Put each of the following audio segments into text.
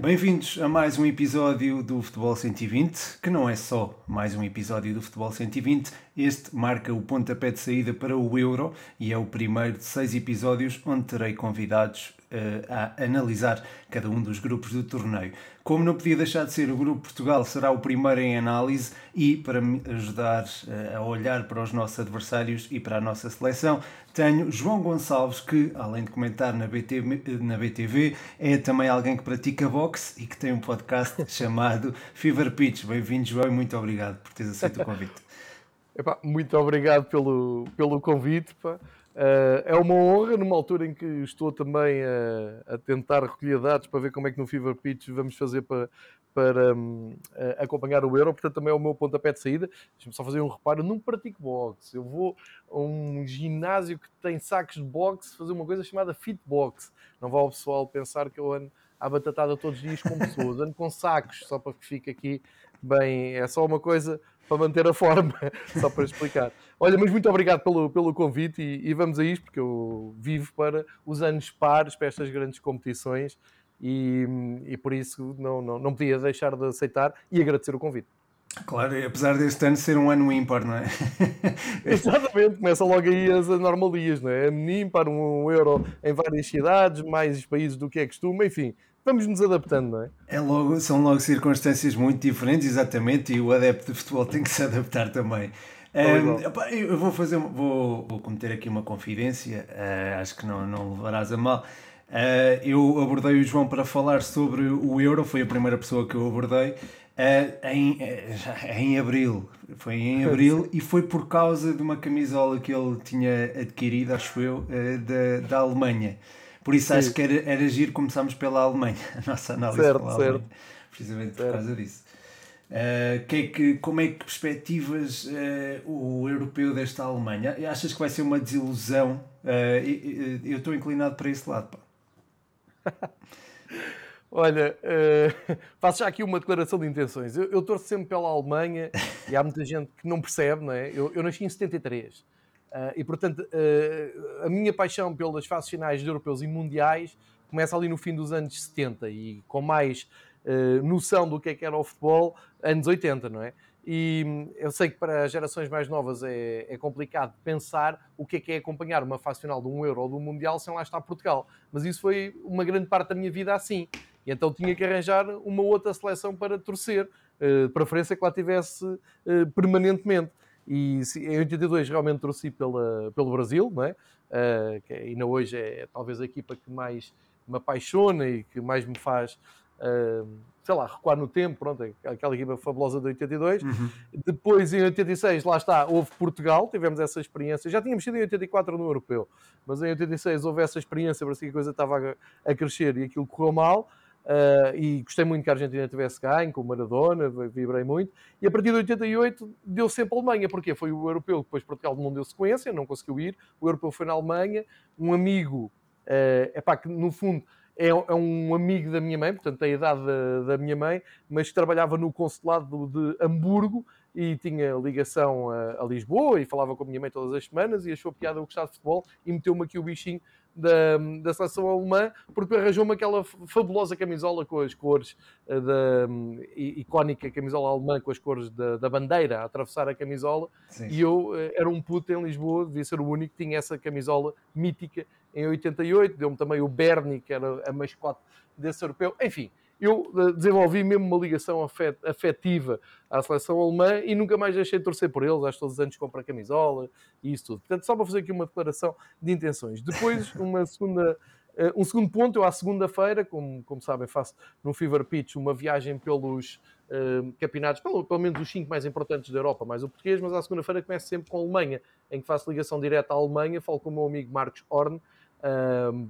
Bem-vindos a mais um episódio do Futebol 120, que não é só mais um episódio do Futebol 120, este marca o pontapé de saída para o Euro e é o primeiro de seis episódios onde terei convidados a analisar cada um dos grupos do torneio. Como não podia deixar de ser, o Grupo Portugal será o primeiro em análise e para me ajudar uh, a olhar para os nossos adversários e para a nossa seleção, tenho João Gonçalves, que além de comentar na, BT, na BTV, é também alguém que pratica boxe e que tem um podcast chamado Fever Pitch. Bem-vindo, João, e muito obrigado por teres aceito o convite. Epá, muito obrigado pelo, pelo convite. Pá. Uh, é uma honra, numa altura em que estou também a, a, tentar recolher dados para ver como é que no Fever Pitch vamos fazer para, para um, acompanhar o Euro, portanto também é o meu pontapé de saída. Deixa-me só fazer um reparo, não pratico boxe, eu vou a um ginásio que tem sacos de boxe fazer uma coisa chamada fitbox. Não vá o pessoal pensar que eu ando à batatada todos os dias com pessoas, ando com sacos, só para que fique aqui bem, é só uma coisa para manter a forma, só para explicar. Olha, mas muito obrigado pelo, pelo convite e, e, vamos a isto, porque eu vivo para os anos pares, para estas grandes competições e, e por isso não, não, não podia deixar de aceitar e agradecer o convite. Claro, apesar deste ano ser um ano ímpar, não é? Exatamente, começa logo aí as anomalias, não é? Ano ímpar, um euro em várias cidades, mais países do que é costume, enfim, vamos nos adaptando, não é? é logo, são logo circunstâncias muito diferentes, exatamente, e o adepto de futebol tem que se adaptar também. Um, eu vou fazer, vou, vou cometer aqui uma confidência, uh, acho que não, não levarás a mal. Uh, eu abordei o João para falar sobre o Euro, foi a primeira pessoa que eu abordei. Uh, em, em abril, foi em abril e foi por causa de uma camisola que ele tinha adquirido, acho eu, da, da Alemanha. Por isso Sim. acho que era, era giro começarmos pela Alemanha, a nossa análise certo, pela certo. Alemanha, precisamente certo. por causa disso. Uh, que é que, como é que perspectivas uh, o europeu desta Alemanha? Achas que vai ser uma desilusão? Uh, eu estou inclinado para esse lado. Olha, faço já aqui uma declaração de intenções. Eu, eu torço sempre pela Alemanha e há muita gente que não percebe, não é? Eu, eu nasci em 73 e, portanto, a minha paixão pelas fases finais de europeus e mundiais começa ali no fim dos anos 70 e com mais uh, noção do que é que era o futebol, anos 80, não é? E hum, eu sei que para gerações mais novas é, é, complicado pensar o que é que é acompanhar uma fase final de um Euro ou de um Mundial sem lá estar Portugal. Mas isso foi uma grande parte da minha vida assim. E então tinha que arranjar uma outra seleção para torcer, uh, preferência que lá tivesse uh, permanentemente. E em 82 realmente torci pela, pelo Brasil, não é? Uh, que ainda hoje é talvez a equipa que mais me apaixona e que mais me faz sei lá, recuar no tempo, pronto, aquela equipa fabulosa de 82. Uhum. Depois, em 86, lá está, houve Portugal, tivemos essa experiência. Já tínhamos sido em 84 no Europeu, mas em 86 houve essa experiência, parecia que a coisa estava a, a crescer e aquilo correu mal. Uh, e gostei muito que a Argentina tivesse ganho, com o Maradona, vibrei muito. E a partir de 88 deu sempre a Alemanha, porque foi o europeu, depois Portugal não deu sequência, não conseguiu ir. O europeu foi na Alemanha. Um amigo, uh, pá, que no fundo é, é, um amigo da minha mãe, portanto, tem a idade da, da, minha mãe, mas trabalhava no consulado de Hamburgo e tinha ligação a, a, Lisboa e falava com a minha mãe todas as semanas e achou piada o gostar de futebol e meteu-me aqui o bichinho da, da seleção alemã porque arranjou-me aquela fabulosa camisola com as cores eh, da icónica camisola alemã com as cores da, da bandeira a atravessar a camisola Sim. e eu eh, era um puto em Lisboa, devia ser o único que tinha essa camisola mítica em 88, deu-me também o Bernie, que era a mascote desse europeu. Enfim, eu eh, desenvolvi mesmo uma ligação afetiva à seleção alemã e nunca mais deixei de torcer por eles. Acho que todos os anos compro a camisola e isso tudo. Portanto, só para fazer aqui uma declaração de intenções. Depois, uma segunda, eh, um segundo ponto, eu à segunda-feira, como, como sabem, faço no Fever Pitch uma viagem pelos uh, campeonatos, pelo, pelo menos os cinco mais importantes da Europa, mais o português, mas à segunda-feira começo sempre com a Alemanha, em que faço ligação direta à Alemanha, falo com o meu amigo Marcos Horn,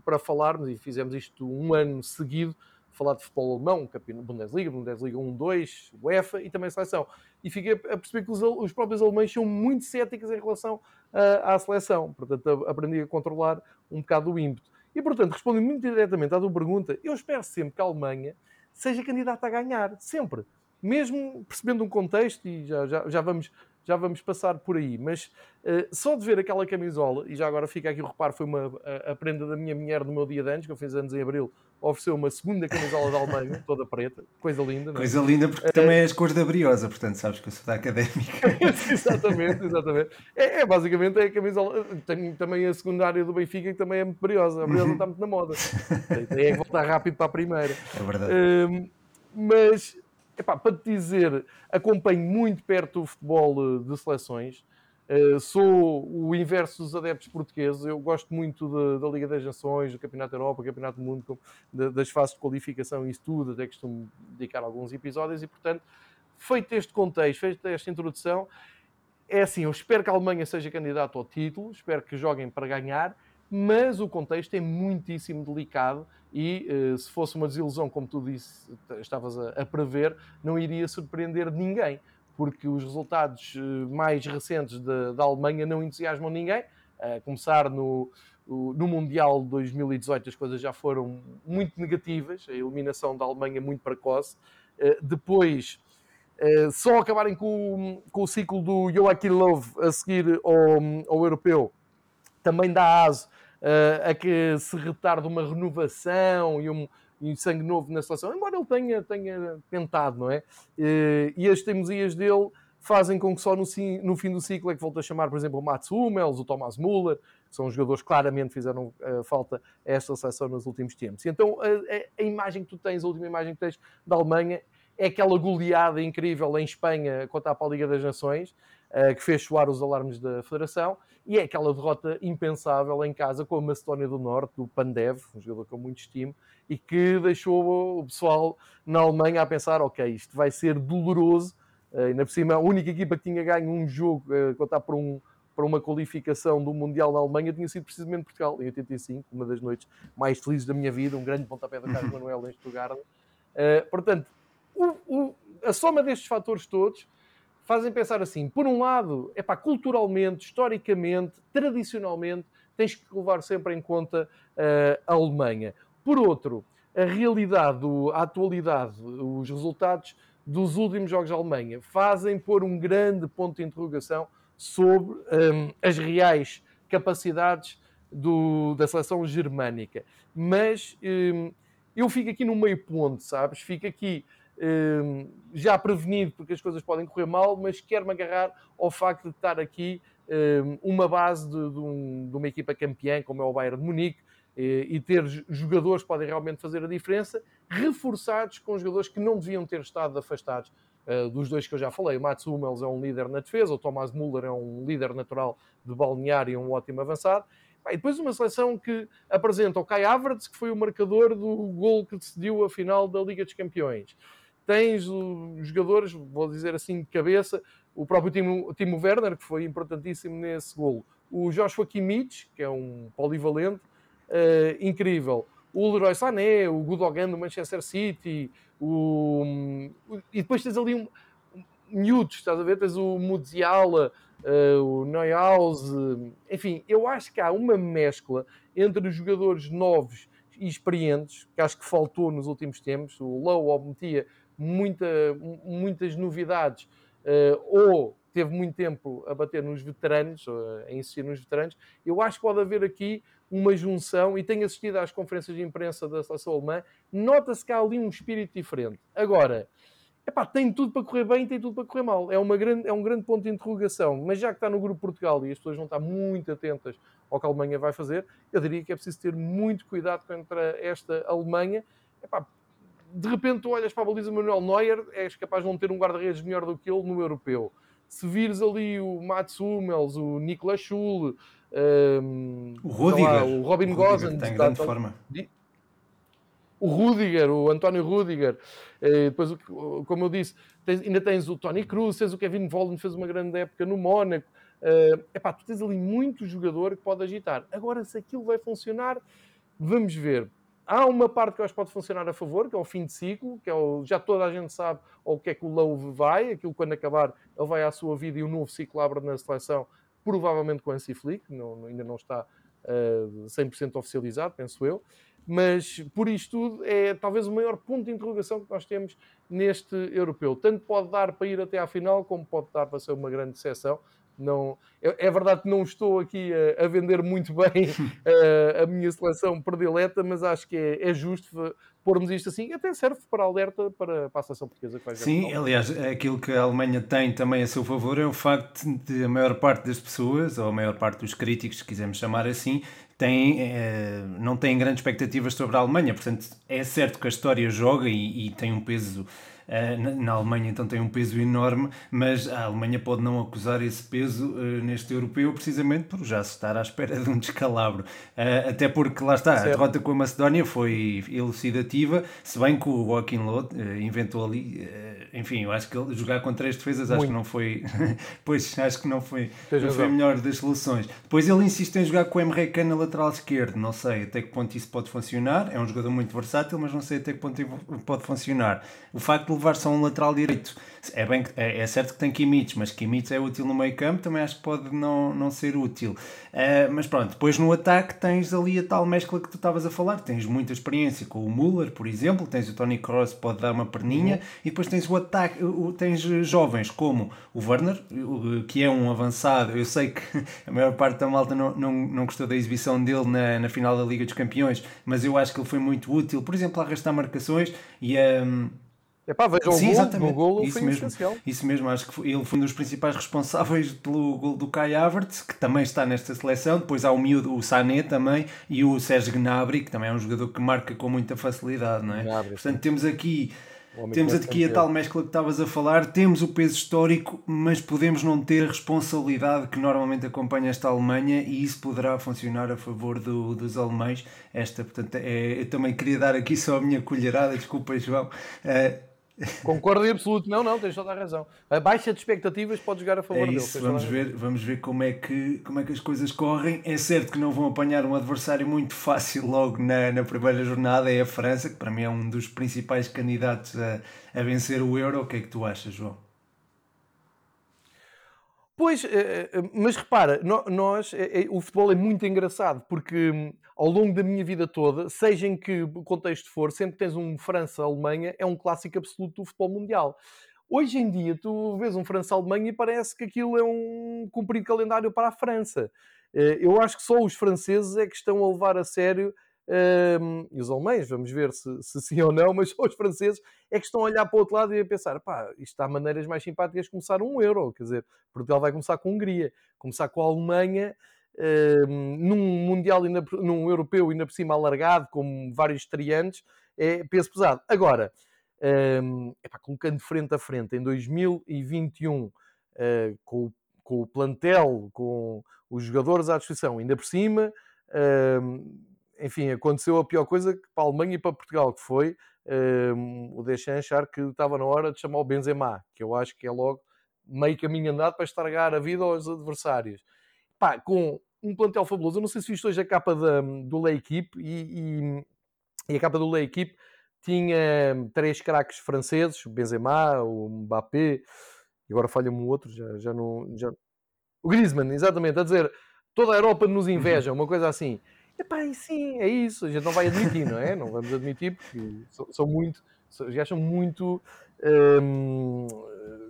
para falarmos, e fizemos isto um ano seguido, falar de futebol alemão, Bundesliga, Bundesliga 1, 2, UEFA e também seleção. E fiquei a perceber que os, os próprios alemães são muito céticos em relação uh, à seleção. Portanto, aprendi a controlar um bocado o ímpeto. E, portanto, respondendo muito diretamente à tua pergunta, eu espero sempre que a Alemanha seja candidata a ganhar. Sempre. Mesmo percebendo um contexto, e já, já, já vamos já vamos passar por aí. Mas uh, só de ver aquela camisola, e já agora fica aqui o reparo, foi uma, a, a, prenda da minha mulher no meu dia de anos, que eu fiz anos em abril, ofereceu uma segunda camisola da Alemanha, toda preta, coisa linda. É? Coisa linda, porque uh, também és cor da briosa, portanto sabes que eu sou da académica. exatamente, exatamente. É, é, basicamente é a camisola. Tenho também a secundária do Benfica, que também é muito briosa. A briosa está muito na moda. Tem é que voltar rápido para a primeira. É verdade. Uh, mas Epá, para te dizer, acompanho muito perto o futebol eh, de seleções. Uh, sou o inverso dos adeptos portugueses. Eu gosto muito de, da Liga das Nações, do Campeonato da Europa, do Campeonato do Mundo, de, das fases de qualificação e tudo. Até costumo dedicar alguns episódios. E, portanto, feito este contexto, feita esta introdução, é assim: eu espero que a Alemanha seja candidato ao título, espero que joguem para ganhar mas o contexto é muitíssimo delicado e uh, se fosse uma desilusão, como tu disse, estavas a, prever, não iria surpreender ninguém, porque os resultados uh, mais recentes da, da Alemanha não entusiasmam ninguém, a começar no, no Mundial de 2018 as coisas já foram muito negativas, a eliminação da Alemanha muito precoce, uh, depois... só acabarem com, com, o ciclo do Joachim Löw a seguir ao, ao europeu também dá aso uh, a que se retarde uma renovação e um, sangue novo na seleção, embora ele tenha, tenha tentado, não é? Uh, e as teimosias dele fazem com que só no, no, fim do ciclo é que volte a chamar, por exemplo, o Mats Hummels, o Thomas Müller, que são jogadores que claramente fizeram uh, falta a esta seleção nos últimos tempos. E então a, a, imagem que tu tens, a última imagem que tens da Alemanha, é aquela goleada incrível em Espanha contra a Liga das Nações, que fez soar os alarmes da Federação, e é aquela derrota impensável em casa com a Macedónia do Norte, do Pandev, um jogador eu muito estimo, e que deixou o pessoal na Alemanha a pensar: ok, isto vai ser doloroso. Uh, ainda por cima, a única equipa que tinha ganho um jogo contar por, um, para uma qualificação do Mundial na Alemanha tinha sido precisamente Portugal, em 85, uma das noites mais felizes da minha vida, um grande pontapé da Carlos Manuel em Stuttgart. Uh, portanto, o, o, a soma destes fatores todos fazem pensar assim: por um lado, é pá, culturalmente, historicamente, tradicionalmente, tens que levar sempre em conta uh, a Alemanha. Por outro, a realidade, a atualidade, os resultados dos últimos jogos da Alemanha fazem pôr um grande ponto de interrogação sobre um, ehm, as reais capacidades do, da seleção germânica. Mas um, ehm, eu fico aqui no meio ponto, sabes? Fico aqui já prevenido, porque as coisas podem correr mal, mas quero-me agarrar ao facto de estar aqui hum, uma base de, de, um, de uma equipa campeã, como é o Bayern de Munique, e ter jogadores que podem realmente fazer a diferença, reforçados com jogadores que não deviam ter estado afastados uh, dos dois que eu já falei. O Mats Hummels é um líder na defesa, o Thomas Müller é um líder natural de balneário e um ótimo avançado. E depois uma seleção que apresenta o Kai Havertz, que foi o marcador do gol que decidiu a final da Liga dos Campeões tens jogadores, vou dizer assim de cabeça, o próprio Timo, Timo Werner, que foi importantíssimo nesse golo, o Joshua Kimmich, que é um polivalente, uh, incrível, o Leroy Sané, o Gudogan do Manchester City, o, e depois tens ali um, miúdos, estás a ver? Tens o Muziala, uh, o Neuhaus, uh, enfim, eu acho que há uma mescla entre os jogadores novos e experientes, que acho que faltou nos últimos tempos. O Low metia muita, muitas novidades, uh, ou teve muito tempo a bater nos veteranos, a insistir nos veteranos, eu acho que pode haver aqui uma junção, e tenho assistido às conferências de imprensa da seleção alemã, nota-se que há ali um espírito diferente. Agora, epá, tem tudo para correr bem, tem tudo para correr mal. É, uma grande, é um grande ponto de interrogação, mas já que está no grupo Portugal e as pessoas vão estar muito atentas ao que a Alemanha vai fazer, eu diria que é preciso ter muito cuidado contra esta Alemanha, epá, de repente tu olhas para a baliza Manuel Neuer, és capaz de não ter um guarda-redes melhor do que ele no europeu. Se vires ali o Mats Hummels, o Niklas Schul, um, o, Rudiger, lá, o Robin Gosens, tem grande forma. O Rudiger, o António Rudiger, eh, depois, como eu disse, tens, ainda tens o Tony Cruz, tens o Kevin Volden, fez uma grande época no Mónaco. Uh, epá, tu tens ali muito jogador que pode agitar. Agora, se aquilo vai funcionar, vamos ver. Há uma parte que eu acho que pode funcionar a favor, que é o fim de ciclo, que é o, já toda a gente sabe o que é que o Lowe vai, aquilo quando acabar ele vai à sua vida e o novo ciclo abre na seleção, provavelmente com o Ansi Flick, não, ainda não está uh, eh, 100% oficializado, penso eu. mas por isto tudo é talvez o maior ponto de interrogação que nós temos neste europeu. Tanto pode dar para ir até à final, como pode dar para ser uma grande decepção. Não, é, verdade que não estou aqui a, a vender muito bem a, a, minha seleção predileta, mas acho que é, é justo pormos isto assim, até serve para alerta para, para a seleção portuguesa que Sim, aliás, aquilo que a Alemanha tem também a seu favor é o facto de a maior parte das pessoas, ou a maior parte dos críticos, se quisermos chamar assim, tem, é, não têm grandes expectativas sobre a Alemanha. Portanto, é certo que a história joga e, e tem um peso eh, na Alemanha então tem um peso enorme, mas a Alemanha pode não acusar esse peso eh, neste europeu precisamente por já se estar à espera de um descalabro. Eh, até porque lá está, certo. a derrota com a Macedónia foi elucidativa, se bem que o Joaquim Loh inventou ali, enfim, eu acho que ele jogar com três defesas acho Muito. que não foi, pois acho que não foi, não foi a melhor das soluções. Depois ele insiste em jogar com o Emre Can na lateral esquerdo, não sei até que ponto isso pode funcionar, é um jogador muito versátil, mas não sei até que ponto pode funcionar. O facto de levar só um lateral direito. É, bem, é, é certo que tem Kimmich, mas Kimmich é útil no meio campo, também acho que pode não, não ser útil. Uh, mas pronto, depois no ataque tens ali a tal mescla que tu estavas a falar, tens muita experiência com o Müller, por exemplo, tens o Tony Cross, pode dar uma perninha, uhum. e depois tens o ataque, tens jovens como o Werner, que é um avançado, eu sei que a maior parte da malta não, não, não gostou da exibição dele na, na final da Liga dos Campeões, mas eu acho que ele foi muito útil, por exemplo, a arrastar marcações e a... Um, Vejam Sim, o gol, exatamente. o gol isso foi mesmo, essencial. Isso mesmo, acho que foi, ele foi um dos principais responsáveis pelo gol do Kai Havertz, que também está nesta seleção. Depois há o miúdo, o Sané também, e o Sérgio Gnabry, que também é um jogador que marca com muita facilidade, não é? Gnabry, Portanto, sim. temos aqui... Temos aqui a tal mescla que estavas a falar, temos o peso histórico, mas podemos não ter a responsabilidade que normalmente acompanha esta Alemanha e isso poderá funcionar a favor do, dos alemães. Esta, portanto, é, eu também queria dar aqui só a minha colherada, desculpa, João. Uh, Concordo em absoluto. Não, não, tens toda a razão. A baixa de expectativas pode jogar a favor é isso, dele. Vamos ver, vamos ver como é, que, como é que as coisas correm. É certo que não vão apanhar um adversário muito fácil logo na, na primeira jornada, é a França, que para mim é um dos principais candidatos a, a vencer o Euro. O que é que tu achas, João? Pois, eh, eh, mas repara, nós, eh, o futebol é muito engraçado porque hum, ao longo da minha vida toda, seja em que contexto for, sempre tens um França-Alemanha, é um clássico absoluto do futebol mundial. Hoje em dia, tu vês um França-Alemanha e parece que aquilo é um cumprido calendário para a França. Eu acho que só os franceses é que estão a levar a sério um, e os alemães, vamos ver se, se, sim ou não, mas os franceses é que estão a olhar para o outro lado e a pensar: pá, isto há maneiras mais simpáticas de começar um euro. Quer dizer, Portugal vai começar com a Hungria, começar com a Alemanha. Um, num Mundial, num Europeu ainda por cima alargado, com vários estreantes, é peso pesado. Agora, um, epá, colocando frente a frente em 2021, uh, ah, com, com, o plantel, com os jogadores à disposição, ainda por cima, enfim, aconteceu a pior coisa que para a Alemanha e para Portugal, que foi um, o Deschamps achar que estava na hora de chamar o Benzema, que eu acho que é logo meio caminho andado para estragar a vida aos adversários. Pá, com um plantel fabuloso, eu não sei se viste hoje a capa da, do La Equipe e, e, e, a capa do La Equipe tinha três craques franceses, o Benzema, o Mbappé, e agora falha-me um outro, já, já não... Já... O Griezmann, exatamente, a dizer toda a Europa nos uhum. inveja, uma coisa assim. Epá, e sim, é isso, a gente não vai admitir, não é? Não vamos admitir porque são, são muito, são, já são muito hum,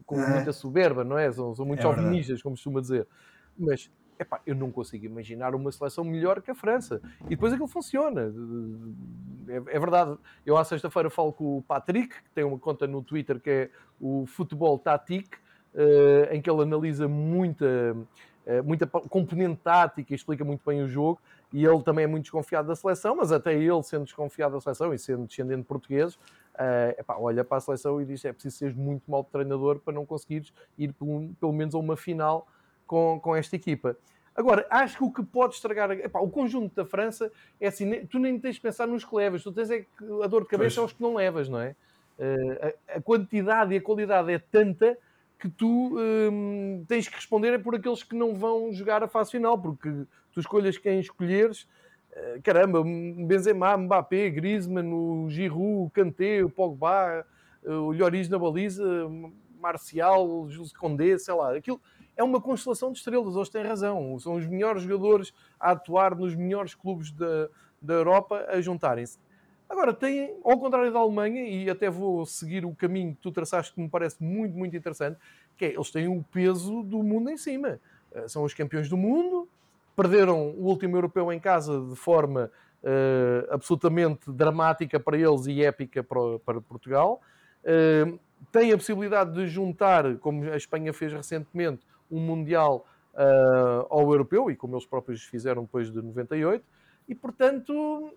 com muita soberba, não é? São, são muito é como costuma dizer. Mas, epá, eu não consigo imaginar uma seleção melhor que a França. E depois aquilo funciona. É, é verdade. Eu à sexta-feira falo com o Patrick, que tem uma conta no Twitter que é o Futebol Tático, uh, em que ele analisa muita, muita componente tática explica muito bem o jogo e ele também é muito desconfiado da seleção, mas até ele, sendo desconfiado da seleção e sendo descendente de português, uh, epá, olha para a seleção e diz é preciso ser muito mau treinador para não conseguires ir pelo, pelo menos a uma final com, com esta equipa. Agora, acho que o que pode estragar epá, o conjunto da França é assim: tu nem tens de pensar nos que levas, tu tens é que a dor de cabeça pois. aos que não levas, não é? Uh, a, a, quantidade e a qualidade é tanta que tu um, tens que responder é por aqueles que não vão jogar a fase final, porque tu escolhas quem escolheres, eh, caramba, Benzema, Mbappé, Griezmann, o Giroud, o Kanté, o Pogba, eh, o Lloris na baliza, Marcial, Jules Condé, sei lá, aquilo é uma constelação de estrelas, eles têm razão, são os melhores jogadores a atuar nos melhores clubes da, da Europa a juntarem-se. Agora, têm, ao contrário da Alemanha, e até vou seguir o caminho que tu traçaste, que me parece muito, muito interessante, que é, eles têm o peso do mundo em cima. Uh, são os campeões do mundo, perderam o último europeu em casa de forma uh, absolutamente dramática para eles e épica para, para Portugal. Uh, têm a possibilidade de juntar, como a Espanha fez recentemente, um Mundial uh, ao europeu, e como eles próprios fizeram depois de 98, e portanto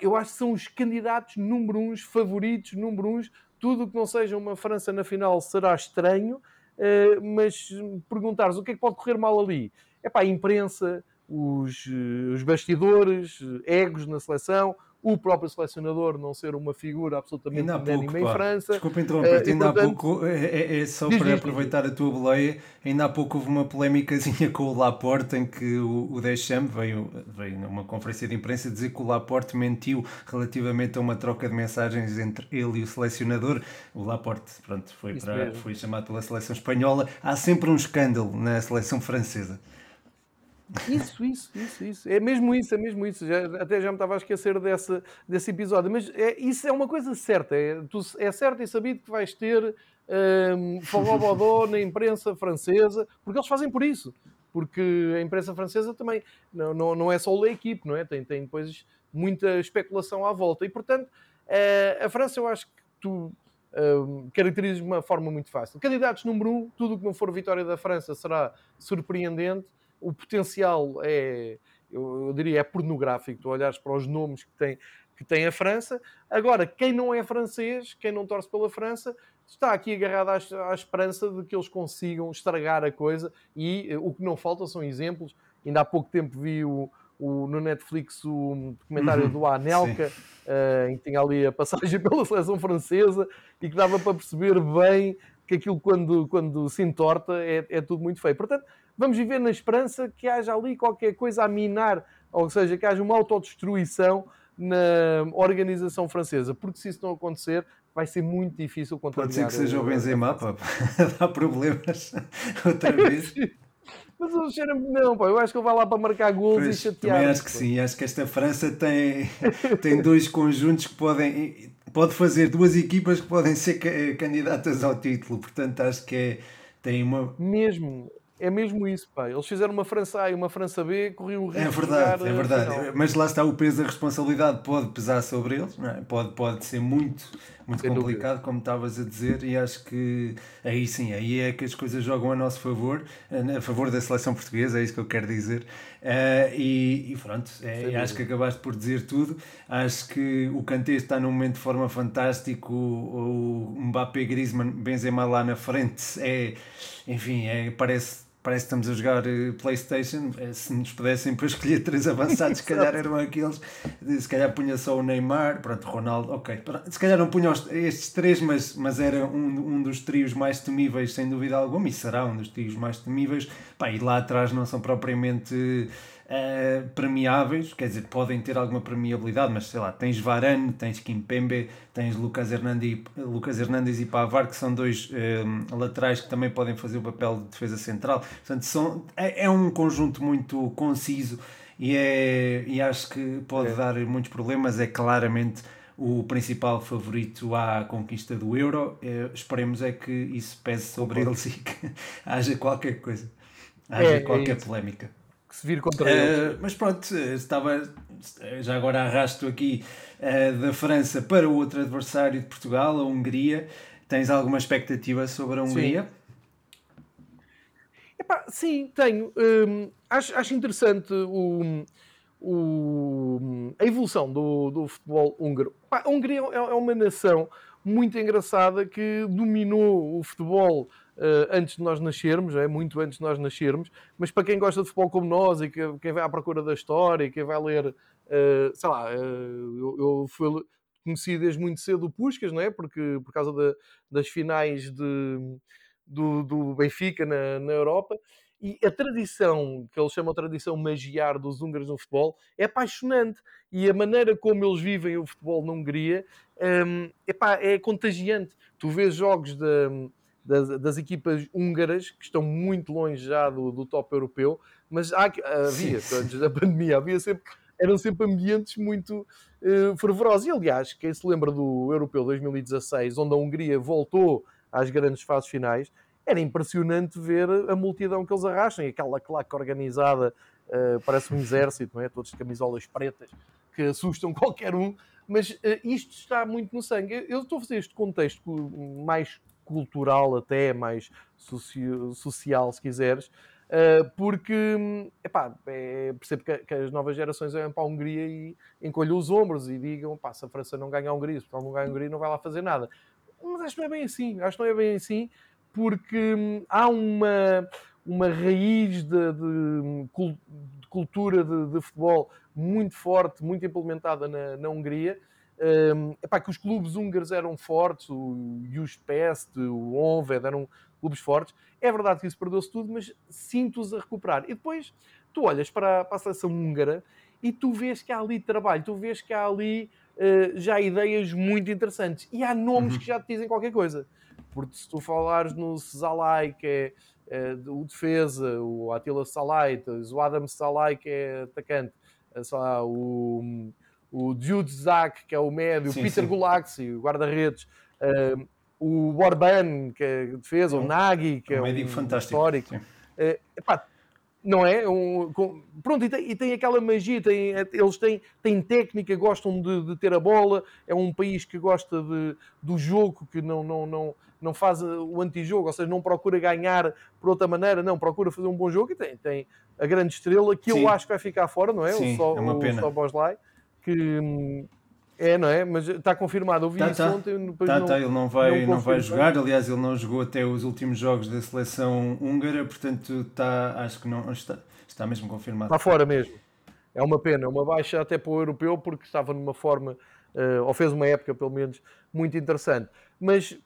eu acho que são os candidatos número uns, favoritos número uns. Tudo o que não seja uma França na final será estranho, uh, mas perguntares o que é que pode correr mal ali? É pá, a imprensa, os, os bastidores, egos na seleção, o próprio selecionador não ser uma figura absolutamente unânime em França. Desculpa interromper, uh, ainda portanto, há pouco, é, é, é só diz, para diz, aproveitar diz. a tua boleia, ainda há pouco houve uma polémicazinha com o Laporte em que o, o Deschamps veio, veio numa conferência de imprensa dizer que o Laporte mentiu relativamente a uma troca de mensagens entre ele e o selecionador. O Laporte, pronto, foi, para, foi chamado pela seleção espanhola. Há sempre um escândalo na seleção francesa. Isso, isso, isso, isso. É mesmo isso, é mesmo isso. Já, até já me estava a esquecer desse, desse episódio. Mas é, isso é uma coisa certa. É, tu, é certo e sabido que vais ter um, Fogobodó na imprensa francesa, porque eles fazem por isso. Porque a imprensa francesa também não, não, não é só a equipe, não é? Tem, tem depois muita especulação à volta. E, portanto, a, a França eu acho que tu um, caracterizas de uma forma muito fácil. Candidatos número um, tudo o que não for vitória da França será surpreendente o potencial é, eu, eu, diria, é pornográfico. Tu olhares para os nomes que tem, que tem a França. Agora, quem não é francês, quem não torce pela França, está aqui agarrado à, à esperança de que eles consigam estragar a coisa. E uh, o que não falta são exemplos. Ainda há pouco tempo vi o, o, no Netflix o documentário uhum, do Anelka, uh, em que tinha ali a passagem pela seleção francesa e que dava para perceber bem que aquilo quando, quando se entorta é, é tudo muito feio. Portanto, vamos viver na esperança que haja ali qualquer coisa a minar, ou seja, que haja uma autodestruição na organização francesa, porque se isso não acontecer, vai ser muito difícil controlar. Pode ser que seja o Benzema, pá, dá problemas outra vez. Mas o cheiro não, pá, eu acho que ele vai lá para marcar gols pois, e chatear. Também acho que sim, acho que esta França tem, tem dois conjuntos que podem, pode fazer duas equipas que podem ser candidatas ao título, portanto acho que é, tem uma. Mesmo, é mesmo isso, pá. Eles fizeram uma França A e uma França B, corriam o risco É verdade, é verdade. Mas lá está o peso da responsabilidade, pode pesar sobre eles, é? pode, pode ser muito, muito complicado, dúvida. como estavas a dizer, e acho que aí sim, aí é que as coisas jogam a nosso favor, a favor da seleção portuguesa, é isso que eu quero dizer. Uh, e, e, pronto, é, acho que acabaste por dizer tudo. Acho que o Kanté está num momento de forma fantástico, o, o Mbappé Griezmann, Benzema lá na frente, é, enfim, é, parece parece que estamos a jogar eh, Playstation, eh, se nos pudessem para escolher três avançados, se calhar eram aqueles, se calhar punha só o Neymar, pronto, Ronaldo, ok, se calhar não punha estes três, mas, mas era um, um dos trios mais temíveis, sem dúvida alguma, e será um dos trios mais temíveis, pá, e lá atrás não são propriamente uh, premiáveis, quer dizer, podem ter alguma premiabilidade, mas sei lá, tens Varane, tens Kimpembe, tens Lucas Hernandes, Lucas Hernandes e Pavar, que são dois uh, laterais que também podem fazer o papel de defesa central. Portanto, são, é, é um conjunto muito conciso e, é, e acho que pode é. dar muitos problemas. É claramente o principal favorito à conquista do Euro. É, esperemos é que isso pese sobre eles e que haja qualquer coisa, haja é, é qualquer polémica que se vir contra eles. Uh, mas pronto, estava já agora arrasto aqui uh, da França para o outro adversário de Portugal, a Hungria. Tens alguma expectativa sobre a Hungria? Sim. Epá, sim, tenho. Um, acho, acho interessante o, o, a evolução do, do futebol húngaro. A Hungria é, é uma nação muito engraçada que dominou o futebol uh, antes de nós nascermos, é muito antes de nós nascermos, mas para quem gosta de futebol como nós e que, quem vai à procura da história e quem vai ler, uh, sei lá, uh, eu, eu fui, conheci desde muito cedo o Puskas, não é? Porque, por causa das finais de, do, do Benfica na, na Europa. E a tradição, que eles chamam de tradição magiar dos húngaros no futebol, é apaixonante. E a maneira como eles vivem o futebol na Hungria um, epá, é contagiante. Tu vês jogos de, das, das, equipas húngaras, que estão muito longe já do, do top europeu, mas há, havia, antes da pandemia, havia sempre eram sempre ambientes muito uh, fervorosos. E aliás, quem se lembra do Europeu 2016, onde a Hungria voltou às grandes fases finais, era impressionante ver a multidão que eles arrastam, aquela claque organizada, uh, parece um exército, não é? Todos de camisolas pretas, que assustam qualquer um, mas uh, isto está muito no sangue. Eu estou a fazer este contexto mais cultural até, mais socio social, se quiseres, uh, porque epá, é, percebo que, que, as novas gerações vêm para a Hungria e encolham os ombros e digam, pá, se a França não ganha a Hungria, se Portugal não ganha a Hungria, não vai lá fazer nada. Mas acho que não é bem assim, acho que não é bem assim, porque hum, há uma, uma raiz de, de, de cultura de, de, futebol muito forte, muito implementada na, na Hungria. Um, epá, que os clubes húngaros eram fortes, o Juspest, o Onved eram clubes fortes. É verdade que isso perdeu-se tudo, mas sinto-os a recuperar. E depois tu olhas para, para, a seleção húngara e tu vês que há ali trabalho, tu vês que há ali uh, já ideias muito interessantes e há nomes uhum. que já te dizem qualquer coisa. Porque se tu falares no Zalai, que é, é o defesa, o Attila Salai, o Adam Salai, que é atacante, é só o, o Jude Zak, que é o médio, o Peter sim. Gulaxi, o guarda-redes, uh, o Orban, que é defesa, o Nagy, que é um, um fantástico. histórico. Uh, epá, não é? Um, com, pronto, e tem, e tem, aquela magia, tem, eles têm, têm técnica, gostam de, de, ter a bola, é um país que gosta de, do jogo, que não, não, não, não faz o antijogo, ou seja, não procura ganhar por outra maneira, não, procura fazer um bom jogo e tem, tem a grande estrela que Sim. eu acho que vai ficar fora, não é? Sim, o só, é uma pena. o Boslai, que hum, é, não é? Mas está confirmado. Eu vi tá, isso tá. ontem. Tá, não, tá, ele não vai, não, não vai jogar. Aliás, ele não jogou até os últimos jogos da seleção húngara, portanto, está, acho que não está, está mesmo confirmado. Está fora mesmo. É uma pena, é uma baixa até para o europeu, porque estava numa forma, uh, ou fez uma época, pelo menos, muito interessante. Mas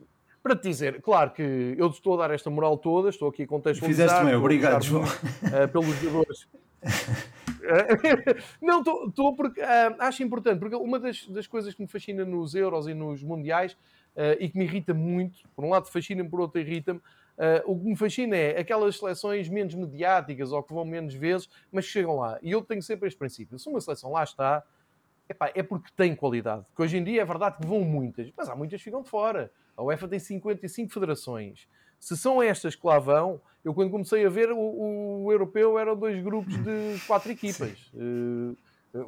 para te dizer, claro que eu estou a dar esta moral toda, estou aqui a contextualizar. Fizeste bem, obrigado, João. Uh, pelos jogadores. não, estou porque uh, acho importante, porque uma das, das, coisas que me fascina nos Euros e nos Mundiais uh, e que me irrita muito, por um lado fascina-me, por outro irrita-me, uh, o que me fascina é aquelas seleções menos mediáticas ou que vão menos vezes, mas que chegam lá. E eu tenho sempre este princípio: se uma seleção lá está, epá, é porque tem qualidade. Porque hoje em dia é verdade que vão muitas, mas há muitas que ficam de fora. A UEFA tem 55 federações. Se são estas que lá vão, eu quando comecei a ver, o, o europeu eram dois grupos de quatro equipas. Uh,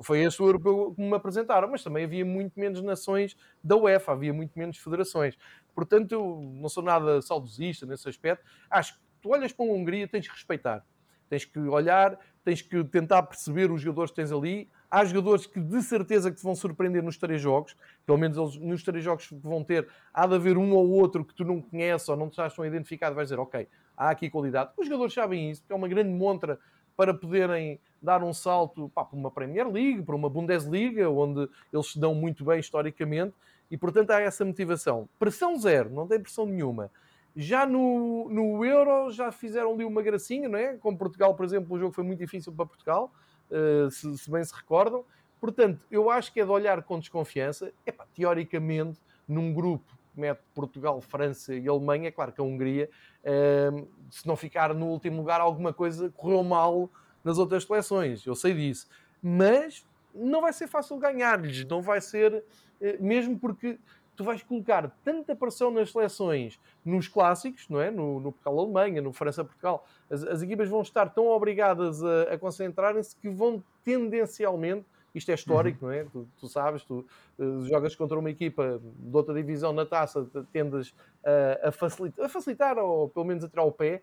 foi esse o europeu que me apresentaram, mas também havia muito menos nações da UEFA, havia muito menos federações. Portanto, eu não sou nada saudosista nesse aspecto. Acho que tu olhas para a Hungria, tens que respeitar. Tens que olhar, tens que tentar perceber os jogadores que tens ali. Há jogadores que de certeza que te vão surpreender nos três jogos, pelo menos eles, nos três jogos que vão ter, há de haver um ou outro que tu não conheces ou não te estás tão identificado, vais dizer, ok, há aqui qualidade. Os jogadores sabem isso, porque é uma grande montra para poderem dar um salto pá, para uma Premier League, para uma Bundesliga, onde eles se dão muito bem historicamente, e portanto há essa motivação. Pressão zero, não tem pressão nenhuma. Já no, no Euro já fizeram ali uma gracinha, não é? Com Portugal, por exemplo, o jogo foi muito difícil para Portugal, uh, se, se, bem se recordam. Portanto, eu acho que é de olhar com desconfiança. Epá, teoricamente, num grupo que mete Portugal, França e Alemanha, é claro que a Hungria, uh, se não ficar no último lugar, alguma coisa correu mal nas outras seleções. Eu sei disso. Mas não vai ser fácil ganhar-lhes, não vai ser, uh, mesmo porque tu vais colocar tanta pressão nas seleções, nos clássicos, não é? No, no Portugal-Alemanha, no França-Portugal, as, as, equipas vão estar tão obrigadas a, a concentrarem-se que vão tendencialmente, isto é histórico, uhum. não é? Tu, tu sabes, tu uh, jogas contra uma equipa de outra divisão na taça, tendes a, a, facilitar, a facilitar ou pelo menos a tirar o pé.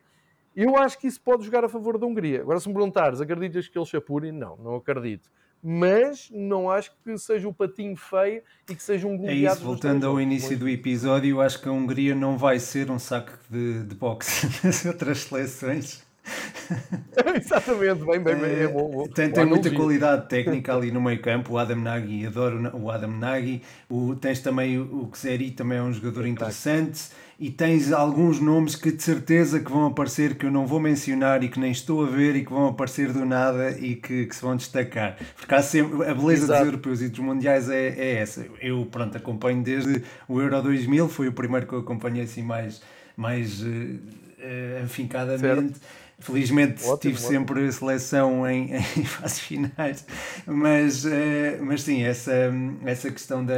Eu acho que isso pode jogar a favor da Hungria. Agora, se me perguntares, acreditas que eles se apurem? Não, não acredito mas não acho que seja o patinho feio e que seja um goleado. É isso, voltando ao início do episódio, acho que a Hungria não vai ser um saco de, de boxe das outras seleções. Exatamente, bem, bem, bem. É bom, bom. Tem, tem muita qualidade técnica ali no meio campo. O Adam Nagy, adoro o Adam Nagy. O, tens também o, o Xeri, também é um jogador interessante e tens alguns nomes que de certeza que vão aparecer que eu não vou mencionar e que nem estou a ver e que vão aparecer do nada e que, que se vão destacar. Porque há sempre, a beleza Exato. dos europeus e dos mundiais é, é essa. Eu, pronto, acompanho desde o Euro 2000, foi o primeiro que eu acompanhei assim mais, mais uh, uh, afincadamente. Certo Felizmente ótimo, tive ótimo. sempre a seleção em, em fases finais, mas, uh, mas sim, essa, essa questão da.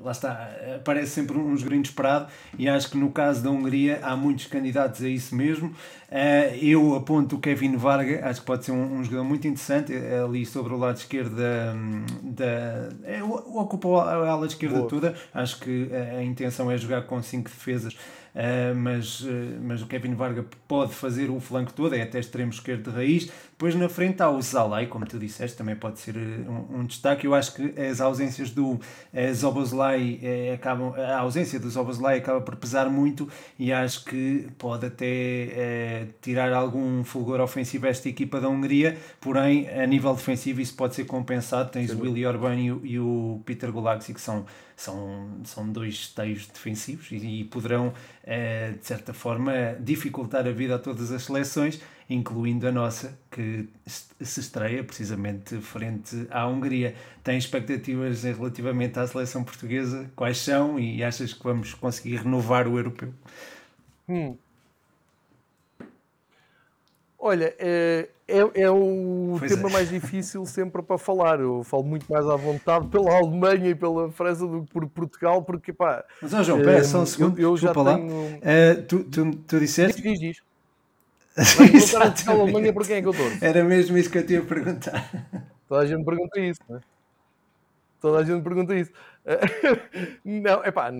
Lá está, aparece sempre um jogador inesperado e acho que no caso da Hungria há muitos candidatos a isso mesmo. Uh, eu aponto o Kevin Varga, acho que pode ser um, um jogador muito interessante, é ali sobre o lado esquerdo da. da é, ocupa a ala esquerda Boa. toda, acho que a, a intenção é jogar com cinco defesas Uh, mas, uh, mas o Kevin Varga pode fazer o flanco todo, é até extremo esquerdo de raiz. Depois na frente há o Zalai, como tu disseste, também pode ser um, um destaque. Eu acho que as ausências do uh, Zoboslai acabam, a ausência do Zoboslai acaba por pesar muito e acho que pode até tirar algum fulgor ofensivo a esta equipa da Hungria, porém a nível defensivo isso pode ser compensado. Tens Sim. o Willy Orban e o, e o Peter Gulaxi que são são, são dois esteios defensivos e, e poderão, eh, de certa forma, dificultar a vida a todas as seleções, incluindo a nossa, que se estreia precisamente frente à Hungria. Tem expectativas relativamente à seleção portuguesa? Quais são? E achas que vamos conseguir renovar o europeu? Hum. Olha, é, é, é o pois tema é. mais difícil sempre para falar. Eu falo muito mais à vontade pela Alemanha e pela França do que por Portugal, porque pá. Mas, ó, João, pera, só um segundo, eu, eu já tenho... Uh, tu, tu, tu disseste. Diz, diz, diz. a Alemanha por quem é que eu estou? Era mesmo isso que eu tinha a perguntar. Toda a gente pergunta isso, não é? Toda a gente pergunta isso. Não, é pá,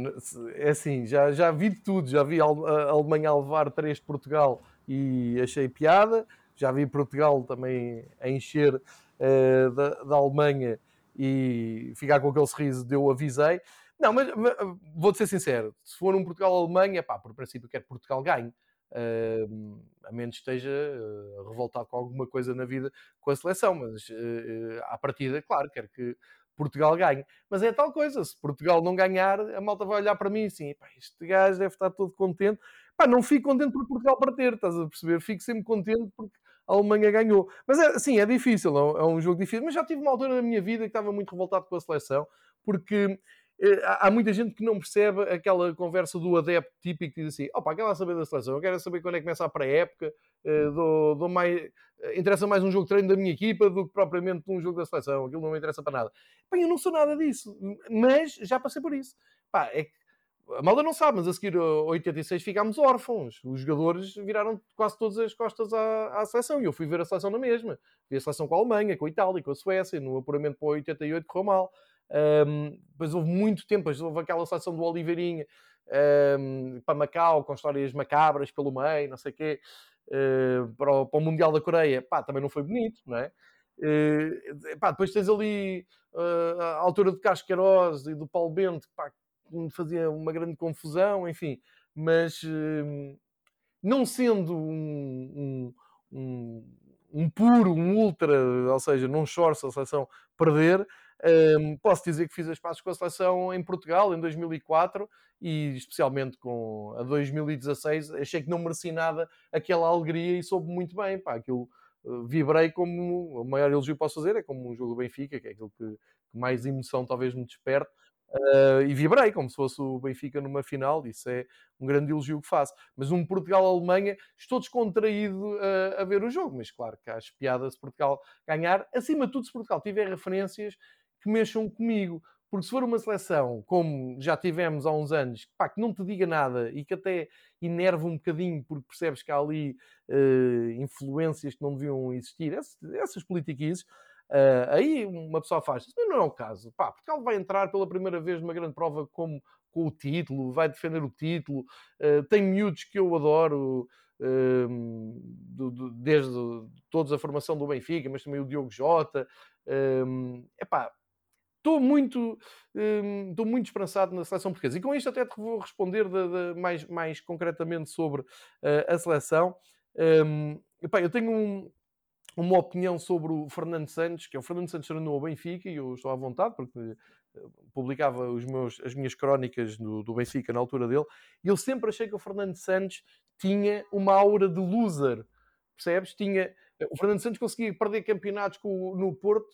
é assim, já, já vi de tudo. Já vi a Alemanha a levar 3 de Portugal e achei piada. Já vi Portugal também a encher uh, da, da, Alemanha e ficar com aquele sorriso de eu avisei. Não, mas, mas vou-te ser sincero, se for um Portugal-Alemanha, pá, por princípio quero que Portugal ganhe. Uh, a menos esteja uh, revoltado com alguma coisa na vida com a seleção, mas uh, à partida, claro, quero que Portugal ganhe. Mas é tal coisa, se Portugal não ganhar, a malta vai olhar para mim assim, este gajo deve estar todo contente, Pá, não fico contente por Portugal perder, estás a perceber? Fico sempre contente porque a Alemanha ganhou. Mas é, sim, é difícil, é um jogo difícil. Mas já tive uma altura na minha vida que estava muito revoltado com a seleção, porque eh, há muita gente que não percebe aquela conversa do adepto típico que diz assim: opa, quero lá saber da seleção, eu quero saber quando é que começa a pré-época, eh, dou, dou mais, eh, interessa mais um jogo de treino da minha equipa do que propriamente um jogo da seleção, aquilo não me interessa para nada. Pá, eu não sou nada disso, mas já passei por isso. Pá, é que a malda não sabe, mas a seguir a 86 ficámos órfãos. Os jogadores viraram quase todas as costas à, à seleção. E eu fui ver a seleção na mesma. Vi a seleção com a Alemanha, com a Itália, com a Suécia. No apuramento para o 88 correu mal. Um, depois houve muito tempo, depois houve aquela seleção do Oliveirinha um, para Macau, com histórias macabras pelo meio, não sei o quê. Uh, para, o, para, o, Mundial da Coreia, pá, também não foi bonito, não é? Uh, pá, depois tens ali uh, a altura de Casqueiroz e do Paulo Bento, pá, me fazia uma grande confusão, enfim, mas hum, não sendo um, um, um, um, puro, um ultra, ou seja, não choro se a seleção perder, posso dizer que fiz as passos com a seleção em Portugal em 2004 e especialmente com a 2016 achei que não mereci nada aquela alegria e soube muito bem, pá, aquilo eh, vibrei como o maior elogio que posso fazer é como um jogo do Benfica, que é aquilo que, que mais emoção talvez me desperte Uh, e vibrei como se fosse o Benfica numa final, isso é um grande elogio que faço. Mas um Portugal-Alemanha, estou descontraído a ver o jogo, mas claro que acho piada se Portugal ganhar, acima de tudo, se Portugal tiver referências que mexam comigo. Porque se for uma seleção, como já tivemos há uns anos, pá, que não te diga nada e que até enerva um bocadinho porque percebes que há ali uh, influências que não deviam existir, essas, essas politiquices, Uh, aí uma pessoa faz, mas não é o caso. Pá, Portugal vai entrar pela primeira vez numa grande prova como, com o título, vai defender o título, uh, tem miúdos que eu adoro, uh, do, do, desde todos a formação do Benfica, mas também o Diogo Jota. Uh, epá, estou muito, estou muito esperançado na seleção portuguesa. E com isto até te vou responder de, de, mais, mais concretamente sobre a seleção. Um, epá, eu tenho um, uma opinião sobre o Fernando Santos, que é o Fernando Santos treinou ao Benfica e eu estou à vontade porque eh, publicava os meus, as minhas crónicas do, do Benfica na altura dele e eu sempre achei que o Fernando Santos tinha uma aura de loser, percebes? Tinha, o Fernando Santos conseguia perder campeonatos com, no Porto,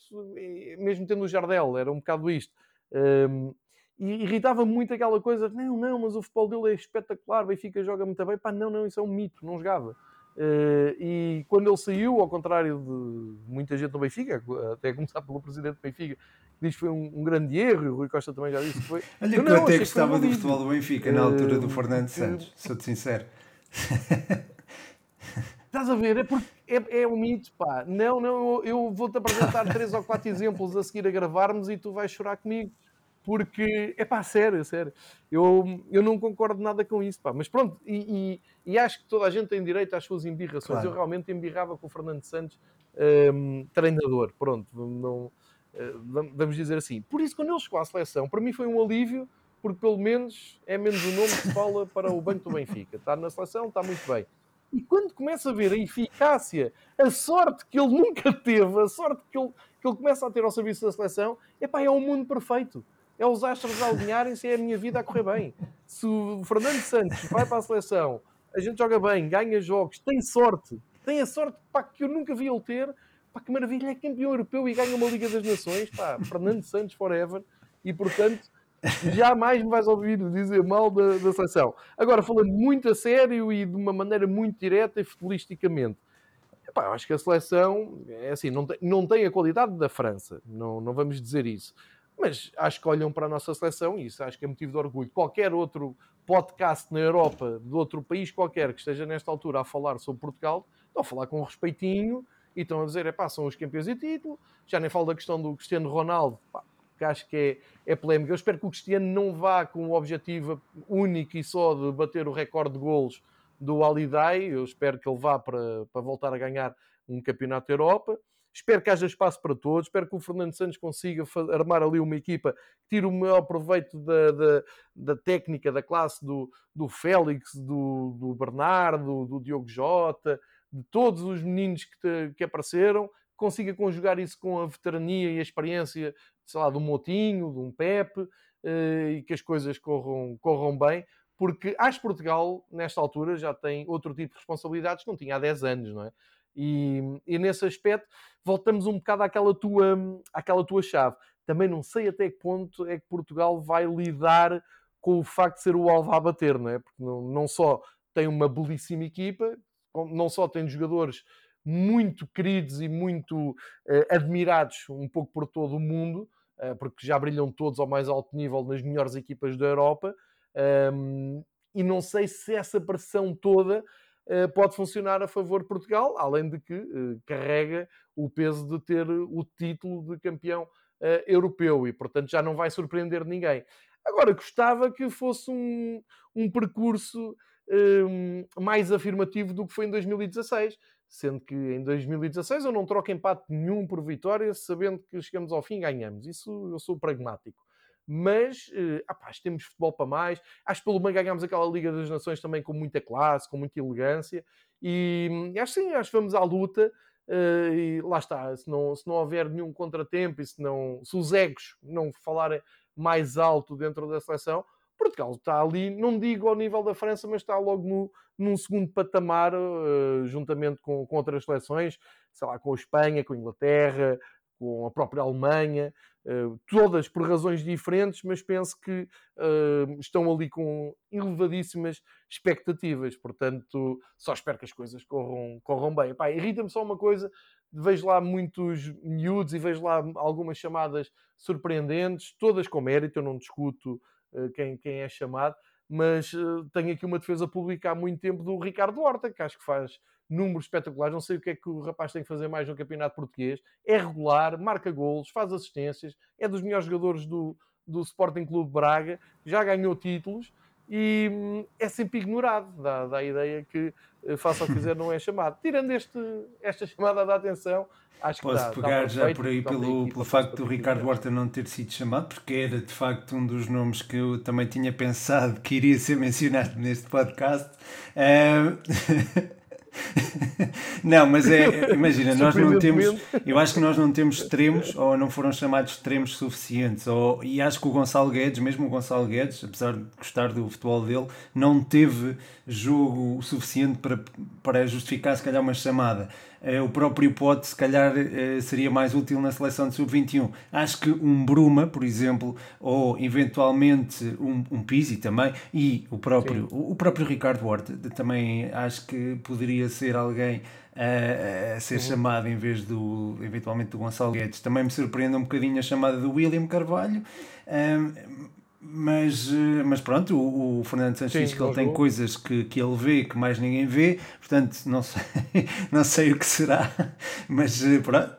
mesmo tendo o Jardel, era um bocado isto. Um, e irritava muito aquela coisa, não, não, mas o futebol dele é espetacular, Benfica joga muito bem, pá, não, não, isso é um mito, não jogava. Uh, e quando ele saiu, ao contrário de muita gente no Benfica, até a começar pelo presidente do Benfica, que diz que foi um, um, grande erro, e o Rui Costa também já disse que foi. Olha, eu, eu até gostava do futebol do Benfica na altura do Fernando Santos, sou-te sincero. Estás a ver? É porque é, é um mito, pá. Não, não, eu vou-te apresentar três ou quatro exemplos a seguir a gravarmos e tu vais chorar comigo. Porque, é pá, sério, sério. Eu, eu não concordo nada com isso, pá. Mas pronto, e, e, e acho que toda a gente tem direito às suas embirrações. Claro. Eu realmente embirrava com o Fernando Santos, um, treinador. Pronto, não, uh, vamos dizer assim. Por isso, quando ele chegou à seleção, para mim foi um alívio, porque pelo menos é menos o nome que se fala para o banco do Benfica. Está na seleção, está muito bem. E quando começa a ver a eficácia, a sorte que ele nunca teve, a sorte que ele, que ele começa a ter ao serviço da seleção, epá, é um mundo perfeito. É os astros a alinharem-se e é a minha vida a correr bem. Se o Fernando Santos vai para a seleção, a gente joga bem, ganha jogos, tem sorte, tem a sorte pá, que eu nunca vi ele ter, pá, que maravilha, é campeão europeu e ganha uma Liga das Nações, pá, Fernando Santos forever. E portanto, jamais me vais ouvir dizer mal da, da seleção. Agora, falando muito a sério e de uma maneira muito direta e futbolisticamente, epá, acho que a seleção é assim, não tem, não tem a qualidade da França, não, não vamos dizer isso. Mas acho que olham para a nossa seleção e isso acho que é motivo de orgulho. Qualquer outro podcast na Europa, de outro país qualquer que esteja nesta altura a falar sobre Portugal, estão a falar com respeitinho e estão a dizer, é pá, são os campeões de título. Já nem falo da questão do Cristiano Ronaldo, pá, que acho que é, é polémica. Eu espero que o Cristiano não vá com o objetivo único e só de bater o recorde de golos do Alidai. Eu espero que ele vá para, para voltar a ganhar um campeonato da Europa. Espero que haja espaço para todos. Espero que o Fernando Santos consiga armar ali uma equipa que tire o maior proveito da, da, da técnica, da classe do, do Félix, do, do Bernardo, do Diogo Jota, de todos os meninos que, te, que apareceram consiga conjugar isso com a veterania e a experiência, sei lá, de um Motinho, de um Pepe, eh, e que as coisas corram, corram bem, porque acho que Portugal, nesta altura, já tem outro tipo de responsabilidades que não tinha há 10 anos, não é? E, e nesse aspecto, voltamos um bocado àquela tua, àquela tua chave. Também não sei até que ponto é que Portugal vai lidar com o facto de ser o alvo a bater, não é? Porque não, não só tem uma belíssima equipa, não só tem jogadores muito queridos e muito uh, admirados um pouco por todo o mundo, uh, porque já brilham todos ao mais alto nível nas melhores equipas da Europa. Um, e não sei se essa pressão toda uh, pode funcionar a favor de Portugal, além de que carrega o peso de ter o título de campeão europeu e, portanto, já não vai surpreender ninguém. Agora, gostava que fosse um, um percurso um, mais afirmativo do que foi em 2016 sendo que em 2016 eu não troco empate nenhum por vitória, sabendo que chegamos ao fim e ganhamos. Isso eu sou pragmático. Mas, eh, apaz, temos futebol para mais. Acho que pelo menos ganhámos aquela Liga das Nações também com muita classe, com muita elegância. E hum, acho sim, acho que vamos à luta. Uh, e lá está, se não, se não houver nenhum contratempo e se, não, se os egos não falarem mais alto dentro da seleção, Portugal está ali, não digo ao nível da França, mas está logo no, num segundo patamar, uh, juntamente com, com outras seleções, sei lá, com a Espanha, com a Inglaterra, com a própria Alemanha, uh, todas por razões diferentes, mas penso que uh, estão ali com elevadíssimas expectativas. Portanto, só espero que as coisas corram, corram bem. Irrita-me só uma coisa: vejo lá muitos miúdos e vejo lá algumas chamadas surpreendentes, todas com mérito, eu não discuto quem, quem é chamado, mas uh, tenho aqui uma defesa pública há muito tempo do Ricardo Horta, que acho que faz números espetaculares. Não sei o que é que o rapaz tem que fazer mais no campeonato português. É regular, marca golos, faz assistências, é dos melhores jogadores do, do Sporting Clube Braga, já ganhou títulos e hum, é sempre ignorado. Dá, dá a ideia que eh, faça o que quiser, não é chamado. Tirando este, esta chamada da atenção, acho que Posso dá, pegar dá já por aí pelo, pelo facto do Ricardo Horta não ter sido chamado, porque era de facto um dos nomes que eu também tinha pensado que iria ser mencionado neste podcast. Uh... não, mas é, imagina, nós não temos, eu acho que nós não temos extremos ou não foram chamados extremos suficientes. Ou, e acho que o Gonçalo Guedes, mesmo o Gonçalo Guedes, apesar de gostar do futebol dele, não teve jogo suficiente para, para justificar se calhar uma chamada. O próprio Pote se calhar seria mais útil na seleção de sub-21. Acho que um Bruma, por exemplo, ou eventualmente um, um Pizzi também, e o próprio, o próprio Ricardo Horta, também acho que poderia ser alguém a, a ser uhum. chamado em vez do eventualmente do Gonçalo Guedes. Também me surpreende um bocadinho a chamada do William Carvalho. Um, mas, mas pronto, o, o Fernando Sim, diz que ele tem coisas que, que ele vê que mais ninguém vê, portanto não sei, não sei o que será, mas pronto,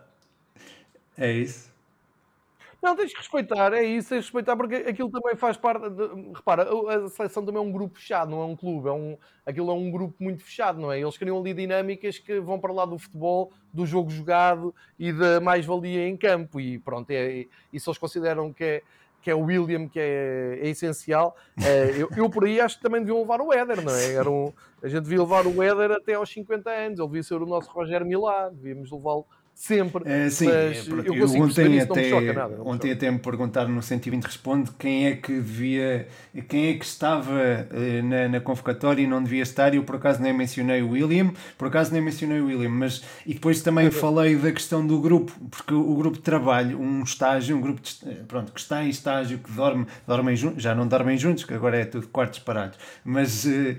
é isso. Não, tens que respeitar, é isso, tens que respeitar, porque aquilo também faz parte. De, repara, a seleção também é um grupo fechado, não é um clube, é um, aquilo é um grupo muito fechado, não é? Eles criam ali dinâmicas que vão para lá do futebol, do jogo jogado e da mais-valia em campo, e pronto, é, e se eles consideram que é que é o William, que é, é essencial. É, eu, eu, por aí acho que também deviam levar o Éder, não é? Era um, a gente devia levar o Éder até aos 50 anos, ele devia ser o nosso Rogério Milá, devíamos levá-lo sempre. É, sim, mas é, eu, eu ontem até, me nada, ontem até me perguntaram no 120 Responde quem é que devia, quem é que estava uh, na, na convocatória e não devia estar. E eu por acaso nem mencionei o William, por acaso nem mencionei o William, mas e depois também falei da questão do grupo, porque o, grupo de trabalho, um estágio, um grupo de, eh, pronto, que está em estágio, que dorme, dormem juntos, já não dormem juntos, que agora é tudo quartos parados, mas uh,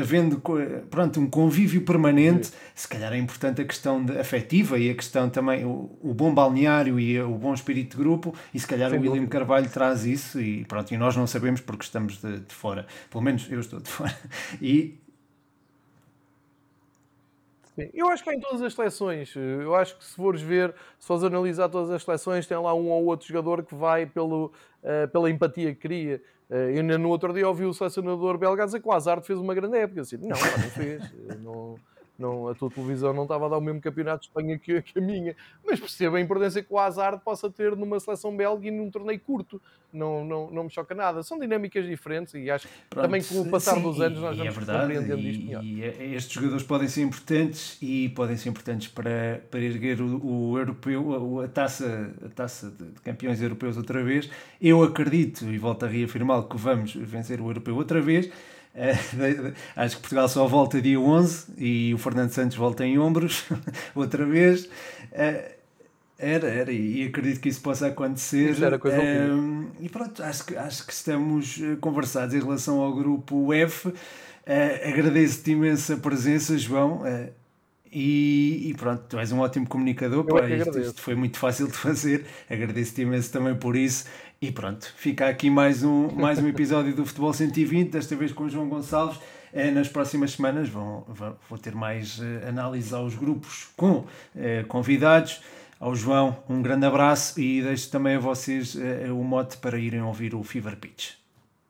havendo pronto, um convívio permanente, se calhar é importante a questão de, afetiva e a questão também, o, o, bom balneário e o bom espírito de grupo, e se calhar Sem o William. Carvalho traz isso, e pronto, e nós não sabemos porque estamos de, de fora, pelo menos eu estou de fora, e Sim. Eu acho que em todas as seleções. Eu acho que se fores ver, se fores analisar todas as seleções, tem lá um ou outro jogador que vai pelo, uh, pela empatia que cria. Uh, no outro dia ouvi o selecionador belga dizer que o Hazard fez uma grande época. Assim, não, não fez. não, não, a tua televisão não estava a dar o mesmo campeonato de Espanha que, que a minha, mas perceba a importância que o Hazard possa ter numa seleção belga e num torneio curto, não, não, não me choca nada. São dinâmicas diferentes e acho que também com o passar sim, dos anos nós vamos é verdade, compreendendo isto melhor. E é, estes jogadores podem ser importantes e podem ser importantes para, para erguer o, o europeu, a taça, a taça de campeões europeus outra vez. Eu acredito e volto a reafirmá-lo que vamos vencer o europeu outra vez acho que Portugal só volta dia 11 e o Fernando Santos volta em ombros outra vez. É, era, era, e acredito que isso possa acontecer. Isso era coisa um, e pronto, acho que, acho que estamos eh, conversados em relação ao grupo F. Uh, Agradeço-te imensa presença, João. Uh, e, e, pronto, tu és um ótimo comunicador. Pá, isto, isto, foi muito fácil de fazer. Agradeço-te imenso também por isso. E pronto, fica aqui mais um, mais um episódio do Futebol 120, desta vez com o João Gonçalves. Eh, nas próximas semanas vão, vão, vou ter mais uh, análise aos grupos com uh, convidados. Ao João, um grande abraço e deixo também a vocês o mote para irem ouvir o Fever Pitch.